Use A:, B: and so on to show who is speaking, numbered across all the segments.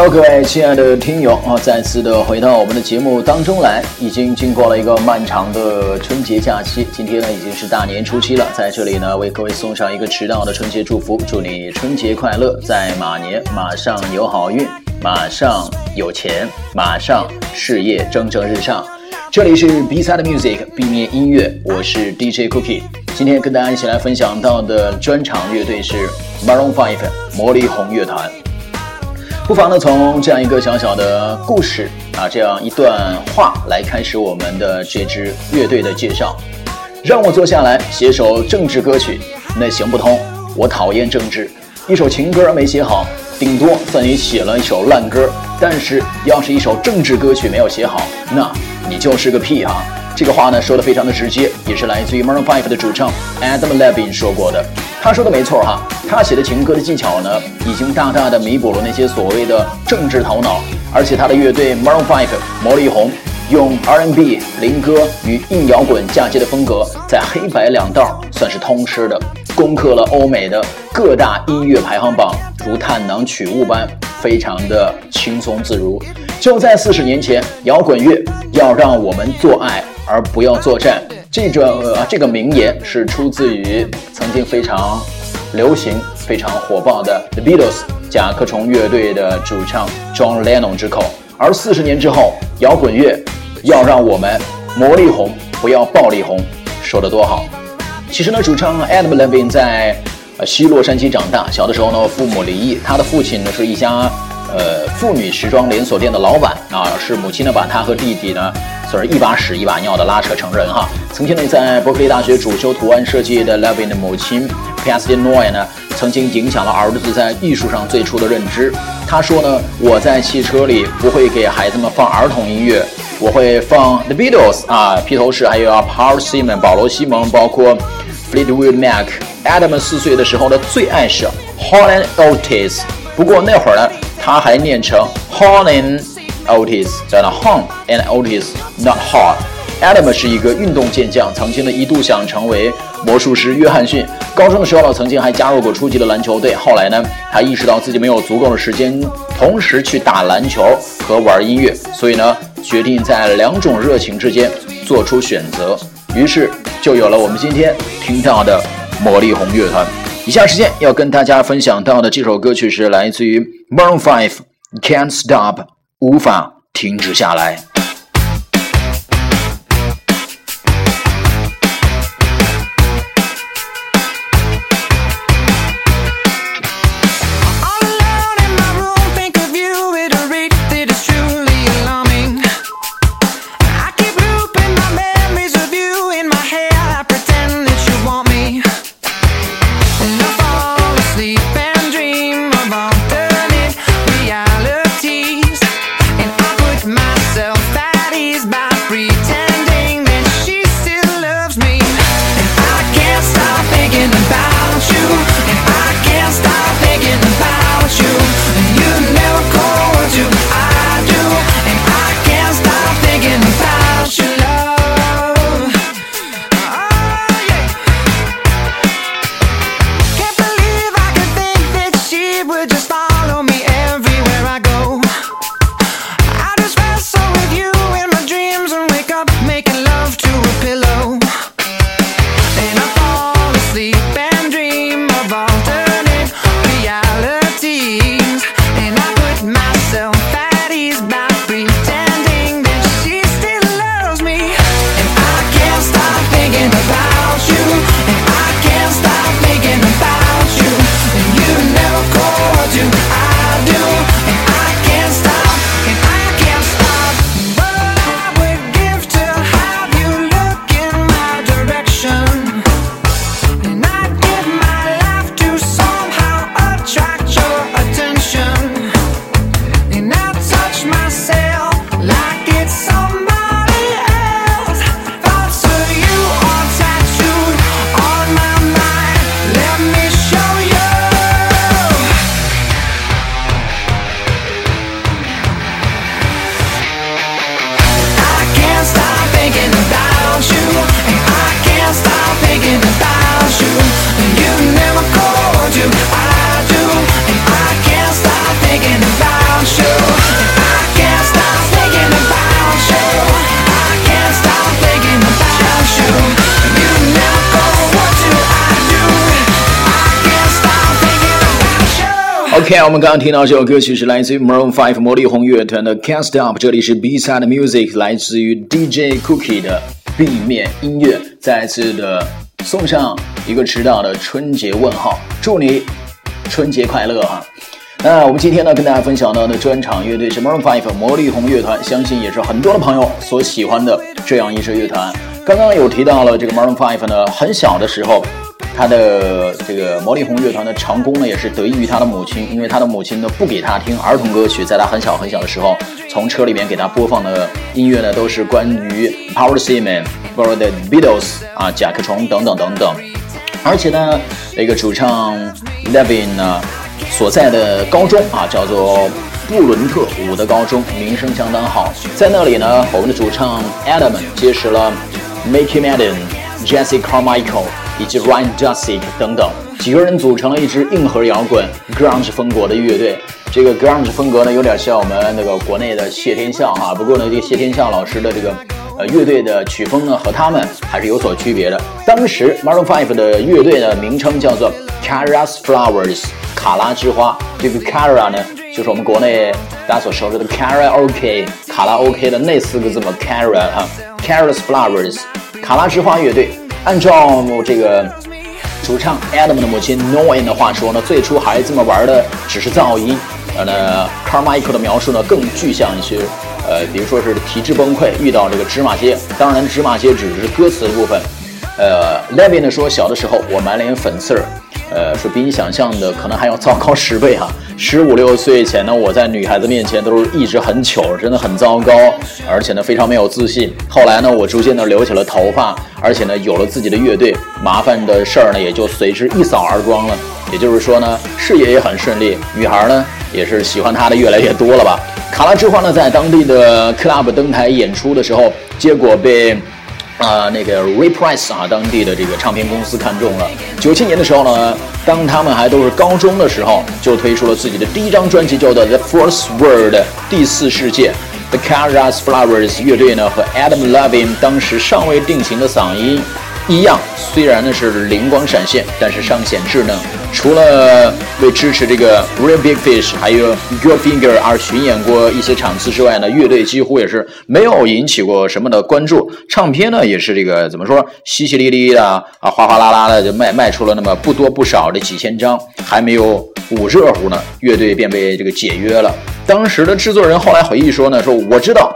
A: Hello，各位亲爱的听友啊，再次的回到我们的节目当中来。已经经过了一个漫长的春节假期，今天呢已经是大年初七了，在这里呢为各位送上一个迟到的春节祝福，祝你春节快乐，在马年马上有好运，马上有钱，马上事业蒸蒸日上。这里是 B 赛的 Music，B 面音乐，我是 DJ Cookie。今天跟大家一起来分享到的专场乐队是 Maroon Five 魔力红乐团。不妨呢，从这样一个小小的故事啊，这样一段话来开始我们的这支乐队的介绍。让我坐下来写首政治歌曲，那行不通。我讨厌政治，一首情歌没写好，顶多算你写了一首烂歌。但是要是一首政治歌曲没有写好，那你就是个屁哈。这个话呢说的非常的直接，也是来自于 Maroon Five 的主唱 Adam Levine 说过的。他说的没错哈，他写的情歌的技巧呢，已经大大的弥补了那些所谓的政治头脑。而且他的乐队 Maroon Five 魔力红用 R&B 灵歌与硬摇滚嫁接的风格，在黑白两道算是通吃的，攻克了欧美的各大音乐排行榜，如探囊取物般，非常的轻松自如。就在四十年前，摇滚乐要让我们做爱。而不要作战，这个呃这个名言是出自于曾经非常流行、非常火爆的 The Beatles 甲壳虫乐队的主唱 John Lennon 之口。而四十年之后，摇滚乐要让我们魔力红，不要暴力红，说的多好。其实呢，主唱 Adam Levine 在呃西洛杉矶长大，小的时候呢，父母离异，他的父亲呢是一家呃妇女时装连锁店的老板啊，是母亲呢把他和弟弟呢。算是一把屎一把尿的拉扯成人哈。曾经呢，在伯克利大学主修图案设计的 Levin 的母亲 p a s t i n o y 呢，曾经影响了儿子在艺术上最初的认知。他说呢，我在汽车里不会给孩子们放儿童音乐，我会放 The Beatles 啊，披头士，还有啊 Paul Simon 保罗西蒙，包括 Fleetwood Mac。Adam 四岁的时候呢，最爱是 Holland Otis，不过那会儿呢，他还念成 horn and otis 在那 Horn and Otis，not hard。Adam 是一个运动健将，曾经呢一度想成为魔术师约翰逊。高中的时候呢，曾经还加入过初级的篮球队。后来呢，他意识到自己没有足够的时间同时去打篮球和玩音乐，所以呢，决定在两种热情之间做出选择。于是就有了我们今天听到的魔力红乐团。以下时间要跟大家分享到的这首歌曲是来自于 Maroon Five Can't Stop。无法停止下来。 OK，我们刚刚听到这首歌曲是来自于 Maroon Five 魔力红乐团的 Can't Stop，这里是 B-side music，来自于 DJ Cookie 的 B 面音乐，再次的送上一个迟到的春节问号，祝你春节快乐哈！那我们今天呢跟大家分享到的专场乐队是 Maroon Five 魔力红乐团，相信也是很多的朋友所喜欢的这样一支乐团。刚刚有提到了这个 Maroon Five 呢，很小的时候。他的这个魔力红乐团的成功呢，也是得益于他的母亲，因为他的母亲呢不给他听儿童歌曲，在他很小很小的时候，从车里面给他播放的音乐呢，都是关于 Power Simon、或者 The Beatles 啊、甲壳虫等等等等。而且呢，那个主唱 Levin 呢所在的高中啊，叫做布伦特伍德高中，名声相当好。在那里呢，我们的主唱 Adam 结识了 Mickey Madden、Jesse Carmichael。以及 Ryan Justice 等等几个人组成了一支硬核摇滚 grunge 风格的乐队。这个 grunge 风格呢，有点像我们那个国内的谢天笑哈。不过呢，这个谢天笑老师的这个呃乐队的曲风呢，和他们还是有所区别的。当时 Maroon Five 的乐队的名称叫做 Cara's Flowers 卡拉之花。这个 Cara 呢，就是我们国内大家所熟知的 Karaoke 卡拉 OK 的那四个字母 Cara 哈。Cara's Flowers 卡拉之花乐队。按照这个主唱 Adam 的母亲 Noan 的话说呢，最初孩子们玩的只是噪音。呃，呢 Carmichael 的描述呢更具象一些。呃，比如说是体质崩溃，遇到这个芝麻街。当然，芝麻街只是歌词的部分。呃，Levin 呢说，小的时候我满脸粉刺儿。呃，说比你想象的可能还要糟糕十倍哈。十五六岁前呢，我在女孩子面前都是一直很糗，真的很糟糕，而且呢非常没有自信。后来呢，我逐渐的留起了头发，而且呢有了自己的乐队，麻烦的事儿呢也就随之一扫而光了。也就是说呢，事业也很顺利，女孩呢也是喜欢他的越来越多了吧。卡拉之花呢在当地的 club 登台演出的时候，结果被。啊，那个 Reprise 啊，当地的这个唱片公司看中了。九七年的时候呢，当他们还都是高中的时候，就推出了自己的第一张专辑，叫做《The Fourth World》第四世界。The Caras Flowers 乐队呢，和 Adam Levine 当时尚未定型的嗓音。一样，虽然呢是灵光闪现，但是尚显稚嫩。除了为支持这个 Real Big Fish 还有 Goldfinger 而巡演过一些场次之外呢，乐队几乎也是没有引起过什么的关注。唱片呢也是这个怎么说，淅淅沥沥的啊，哗哗啦啦的就卖卖出了那么不多不少的几千张，还没有捂热乎呢，乐队便被这个解约了。当时的制作人后来回忆说呢，说我知道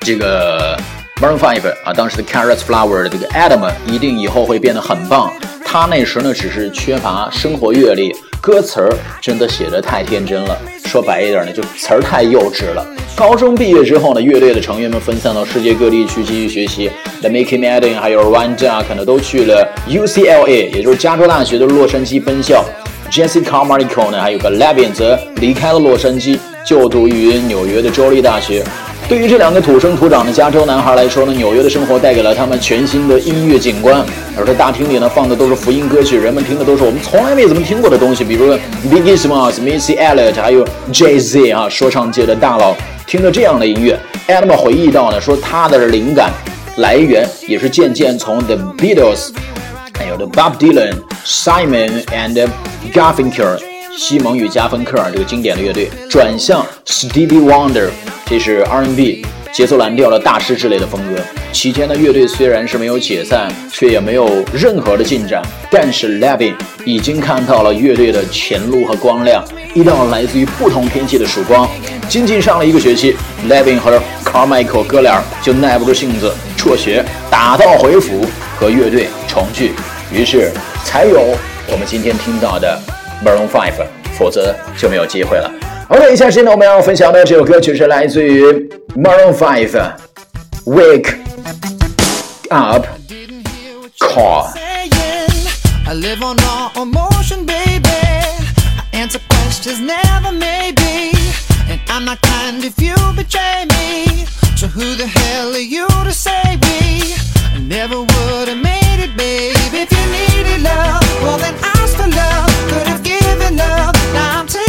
A: 这个。M a r o n Five 啊，当时的 Carrot Flower 的这个 Adam 一定以后会变得很棒。他那时呢，只是缺乏生活阅历，歌词儿真的写的太天真了。说白一点呢，就词儿太幼稚了。高中毕业之后呢，乐队的成员们分散到世界各地去继续学习。The Mickey Madden 还有 ranja 可能都去了 UCLA，也就是加州大学的洛杉矶分校。Jesse Carmichael 呢，还有个 Levin 则离开了洛杉矶，就读于纽约的州立大学。对于这两个土生土长的加州男孩来说呢，纽约的生活带给了他们全新的音乐景观。而在大厅里呢，放的都是福音歌曲，人们听的都是我们从来没怎么听过的东西，比如 Biggie Smalls、Missy Elliott，还有 Jay Z 啊，说唱界的大佬听着这样的音乐。Adam 回忆到呢，说他的灵感来源也是渐渐从 The Beatles，还有 The Bob Dylan、Simon and Garfunkel。西蒙与加芬克尔这个经典的乐队转向 Stevie Wonder，这是 R&B 节奏蓝调的大师之类的风格。期间的乐队虽然是没有解散，却也没有任何的进展。但是 Levin 已经看到了乐队的前路和光亮，一道来自于不同天气的曙光。仅仅上了一个学期，Levin 和 Carmichael 哥俩就耐不住性子辍学，打道回府和乐队重聚，于是才有我们今天听到的。Maroon Five，否则就没有机会了。OK，以下时间呢，我们要分享的这首歌曲是来自于 Maroon Five，Wake Up Call。I live on all emotion, baby. I answer questions, never maybe. And I'm not kind if you betray me. So who the hell are you to save me? I never would have made it, babe. If you needed love, well then ask for love. Could have love, now I'm taking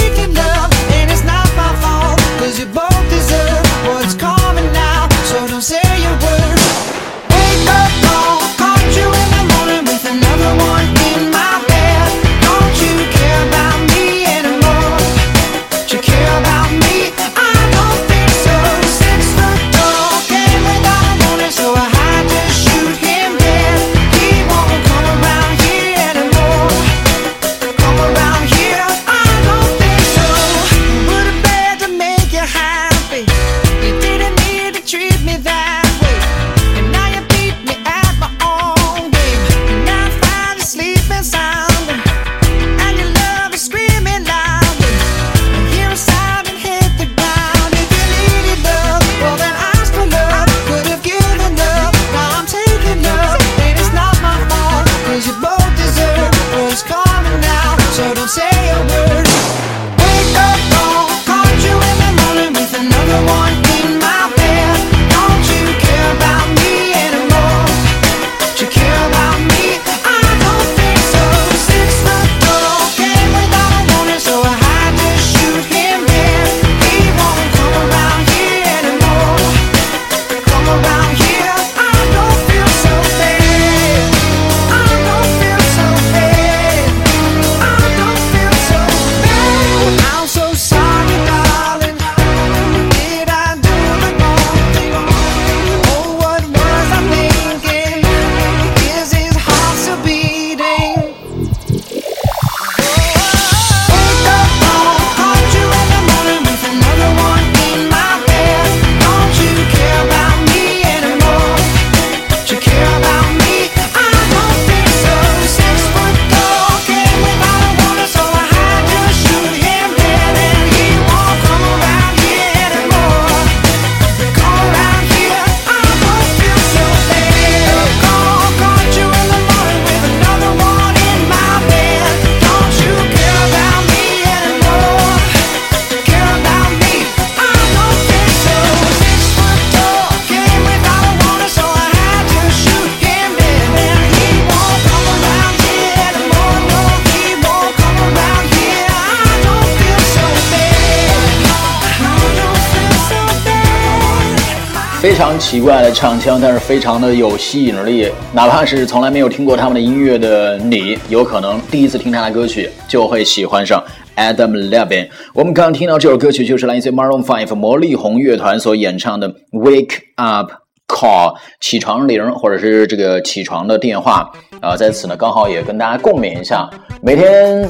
A: 非常奇怪的唱腔，但是非常的有吸引力。哪怕是从来没有听过他们的音乐的你，有可能第一次听他的歌曲就会喜欢上 Adam Levine。我们刚刚听到这首歌曲就是来自 Maroon Five 魔力红乐团所演唱的《Wake Up Call》起床铃，或者是这个起床的电话。啊，在此呢，刚好也跟大家共勉一下，每天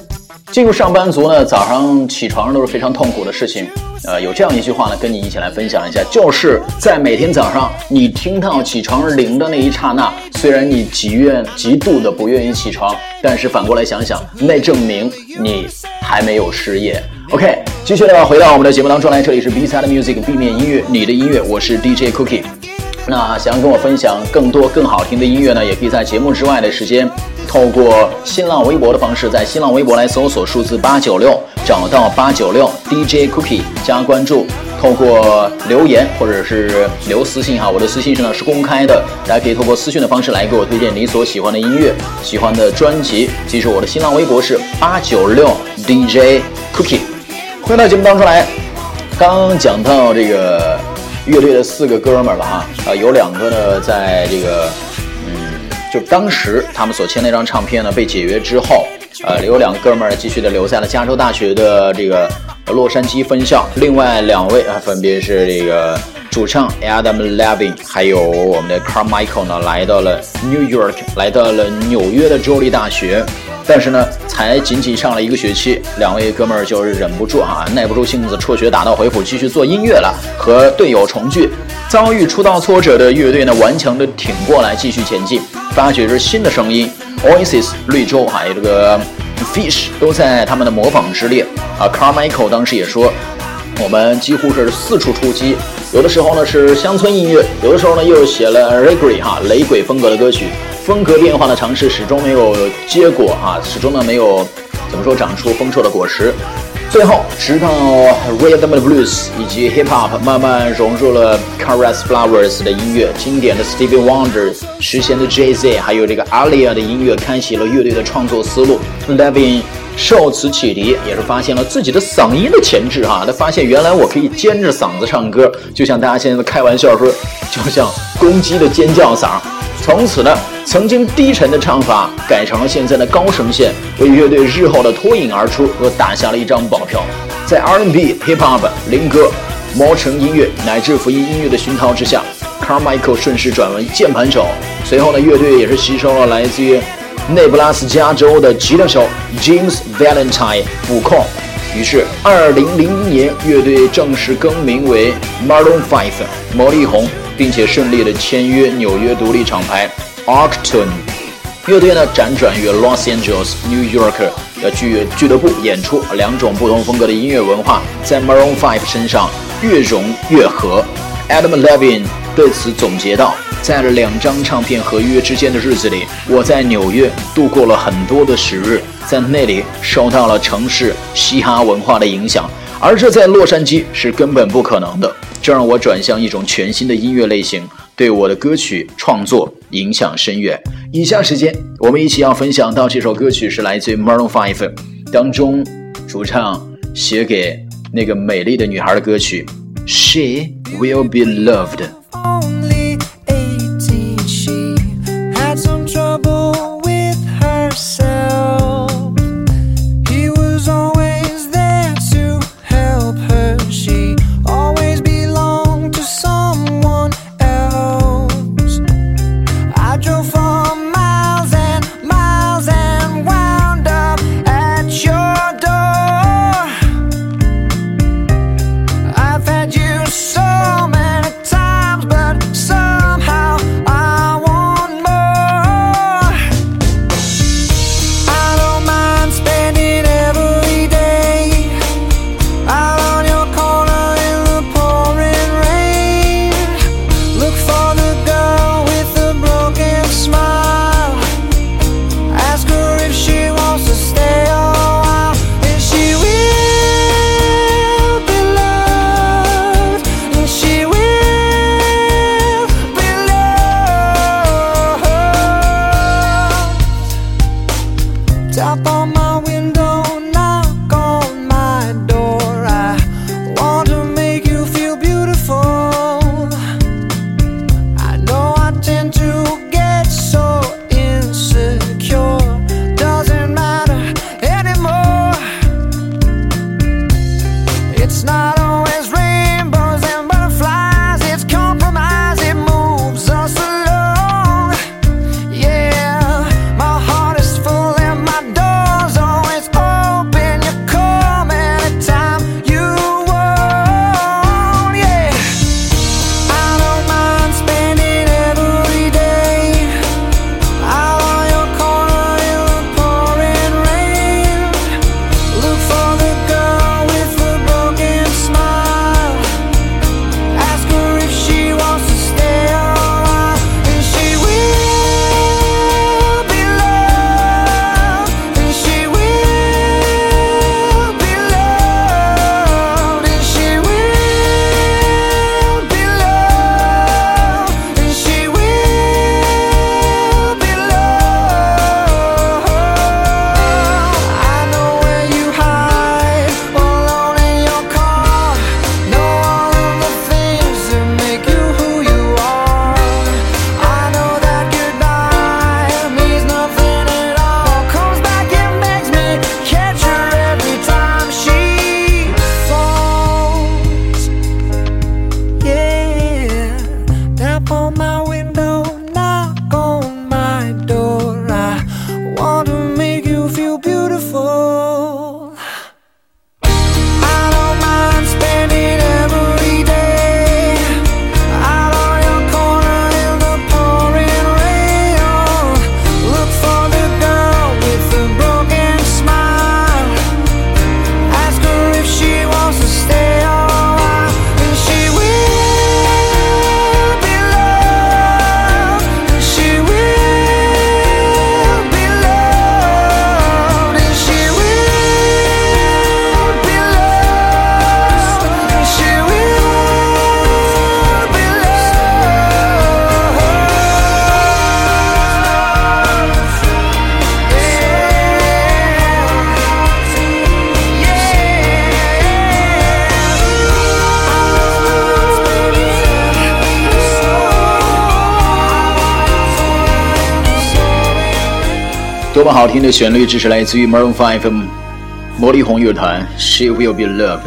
A: 进入上班族呢，早上起床都是非常痛苦的事情。呃，有这样一句话呢，跟你一起来分享一下，就是在每天早上你听到起床铃的那一刹那，虽然你极愿极度的不愿意起床，但是反过来想想，那证明你还没有失业。OK，继续的回到我们的节目当中来，这里是 B Side Music B 面音乐，你的音乐，我是 DJ Cookie。那想要跟我分享更多更好听的音乐呢，也可以在节目之外的时间，透过新浪微博的方式，在新浪微博来搜索数字八九六，找到八九六 DJ Cookie 加关注，透过留言或者是留私信哈，我的私信是呢是公开的，大家可以透过私信的方式来给我推荐你所喜欢的音乐、喜欢的专辑。记住我的新浪微博是八九六 DJ Cookie。回到节目当中来，刚讲到这个。乐队的四个哥们儿了哈，啊，有两个呢，在这个，嗯，就当时他们所签那张唱片呢被解约之后，呃，有两个哥们儿继续的留在了加州大学的这个洛杉矶分校，另外两位啊，分别是这个主唱 Adam Levine，还有我们的 Carmichael 呢，来到了 New York，来到了纽约的州立大学。但是呢，才仅仅上了一个学期，两位哥们儿就忍不住啊，耐不住性子，辍学打道回府，继续做音乐了，和队友重聚。遭遇出道挫折的乐队呢，顽强的挺过来，继续前进，发掘着新的声音。Oasis、绿洲还有这个 Fish 都在他们的模仿之列啊。Carmichael 当时也说，我们几乎是四处出击，有的时候呢是乡村音乐，有的时候呢又写了 Reggae 哈雷鬼风格的歌曲。风格变化的尝试始终没有结果啊，始终呢没有怎么说长出丰硕的果实。最后，直到 Rhythm and Blues 以及 Hip Hop 慢慢融入了 Caress Flowers 的音乐，经典的 Stevie Wonder、时贤的 Jay Z，还有这个 Alia 的音乐，开启了乐队的创作思路。Levin 受此启迪，也是发现了自己的嗓音的潜质哈。他发现原来我可以尖着嗓子唱歌，就像大家现在的开玩笑说，就像公鸡的尖叫嗓。从此呢，曾经低沉的唱法改成了现在的高声线，为乐队日后的脱颖而出又打下了一张保票。在 R&B、Hip Hop、灵歌、魔城音乐乃至福音音乐的熏陶之下，Carmichael 顺势转为键盘手。随后呢，乐队也是吸收了来自于内布拉斯加州的吉他手 James Valentine 补控。于是，2001年，乐队正式更名为 Maroon Five，魔力红。并且顺利的签约纽约独立厂牌 Octon 乐队呢，辗转于 Los Angeles、New York 的俱俱乐部演出，两种不同风格的音乐文化在 Maroon Five 身上越融越合。Adam Levine 对此总结道：“在两张唱片合约之间的日子里，我在纽约度过了很多的时日，在那里受到了城市嘻哈文化的影响，而这在洛杉矶是根本不可能的。”这让我转向一种全新的音乐类型，对我的歌曲创作影响深远。以下时间，我们一起要分享到这首歌曲是来自于 Maroon Five 当中主唱写给那个美丽的女孩的歌曲，She Will Be Loved。多么好听的旋律，这是来自于 Maroon Five 魔力红乐团《She Will Be Loved》。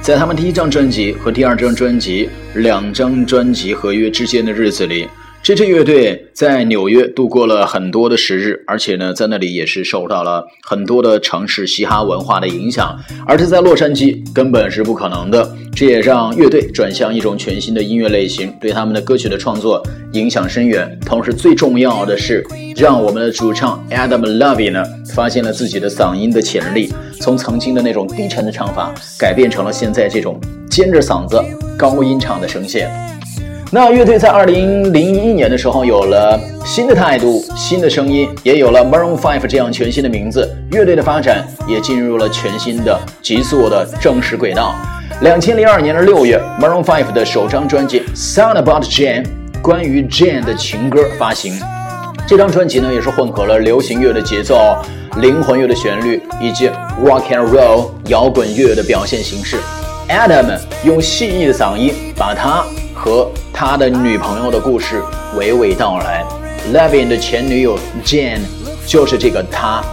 A: 在他们第一张专辑和第二张专辑两张专辑合约之间的日子里。这支乐队在纽约度过了很多的时日，而且呢，在那里也是受到了很多的城市嘻哈文化的影响，而是在洛杉矶根本是不可能的。这也让乐队转向一种全新的音乐类型，对他们的歌曲的创作影响深远。同时，最重要的是，让我们的主唱 Adam Levine 呢，发现了自己的嗓音的潜力，从曾经的那种低沉的唱法，改变成了现在这种尖着嗓子高音唱的声线。那乐队在二零零一年的时候有了新的态度、新的声音，也有了 Maroon Five 这样全新的名字。乐队的发展也进入了全新的、急速的正式轨道。两千零二年的六月，Maroon Five 的首张专辑《Song About Jane》关于 Jane 的情歌发行。这张专辑呢，也是混合了流行乐的节奏、灵魂乐的旋律以及 Rock and Roll 摇滚乐的表现形式。Adam 用细腻的嗓音把它和他的女朋友的故事娓娓道来。Levin 的前女友 Jane 就是这个他，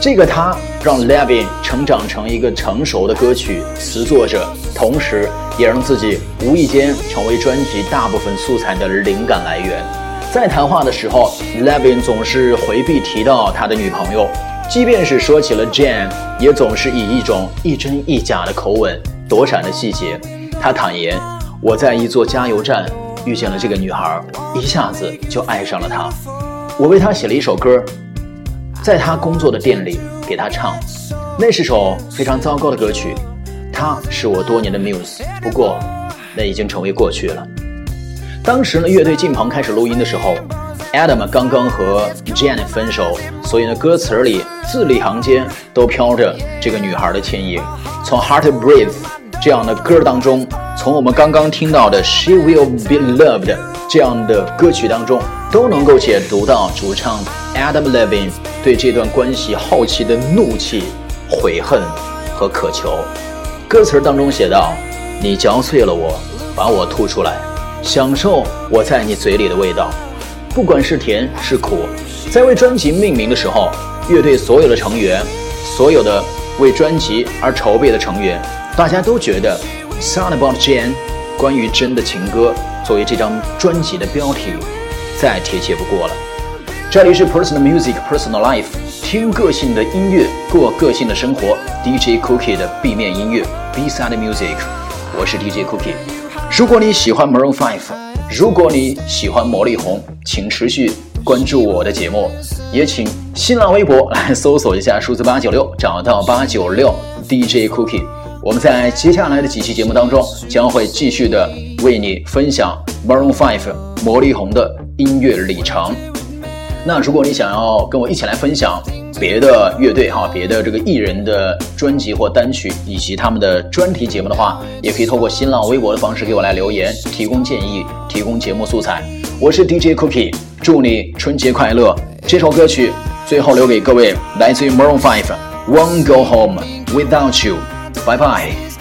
A: 这个他让 Levin 成长成一个成熟的歌曲词作者，同时也让自己无意间成为专辑大部分素材的灵感来源。在谈话的时候，Levin 总是回避提到他的女朋友，即便是说起了 Jane，也总是以一种一真一假的口吻躲闪了细节。他坦言。我在一座加油站遇见了这个女孩，一下子就爱上了她。我为她写了一首歌，在她工作的店里给她唱。那是首非常糟糕的歌曲。她是我多年的 muse，不过那已经成为过去了。当时呢，乐队进棚开始录音的时候，Adam 刚刚和 Jane 分手，所以呢，歌词里字里行间都飘着这个女孩的倩影。从 Heart Breathe 这样的歌当中。从我们刚刚听到的《She Will Be Loved》这样的歌曲当中，都能够解读到主唱 Adam Levine 对这段关系好奇的怒气、悔恨和渴求。歌词当中写道：“你嚼碎了我，把我吐出来，享受我在你嘴里的味道，不管是甜是苦。”在为专辑命名的时候，乐队所有的成员，所有的为专辑而筹备的成员，大家都觉得。Song about Jane，关于真的情歌，作为这张专辑的标题，再贴切不过了。这里是 Personal Music Personal Life，听个性的音乐，过个性的生活。DJ Cookie 的 B 面音乐，Beside music，我是 DJ Cookie。如果你喜欢 Maroon Five，如果你喜欢魔力红，请持续关注我的节目，也请新浪微博来搜索一下数字八九六，找到八九六 DJ Cookie。我们在接下来的几期节目当中，将会继续的为你分享 Maroon Five 魔力红的音乐里程。那如果你想要跟我一起来分享别的乐队哈、别的这个艺人的专辑或单曲以及他们的专题节目的话，也可以透过新浪微博的方式给我来留言，提供建议，提供节目素材。我是 DJ Cookie，祝你春节快乐！这首歌曲最后留给各位，来自于 Maroon Five，Won't Go Home Without You。Bye bye.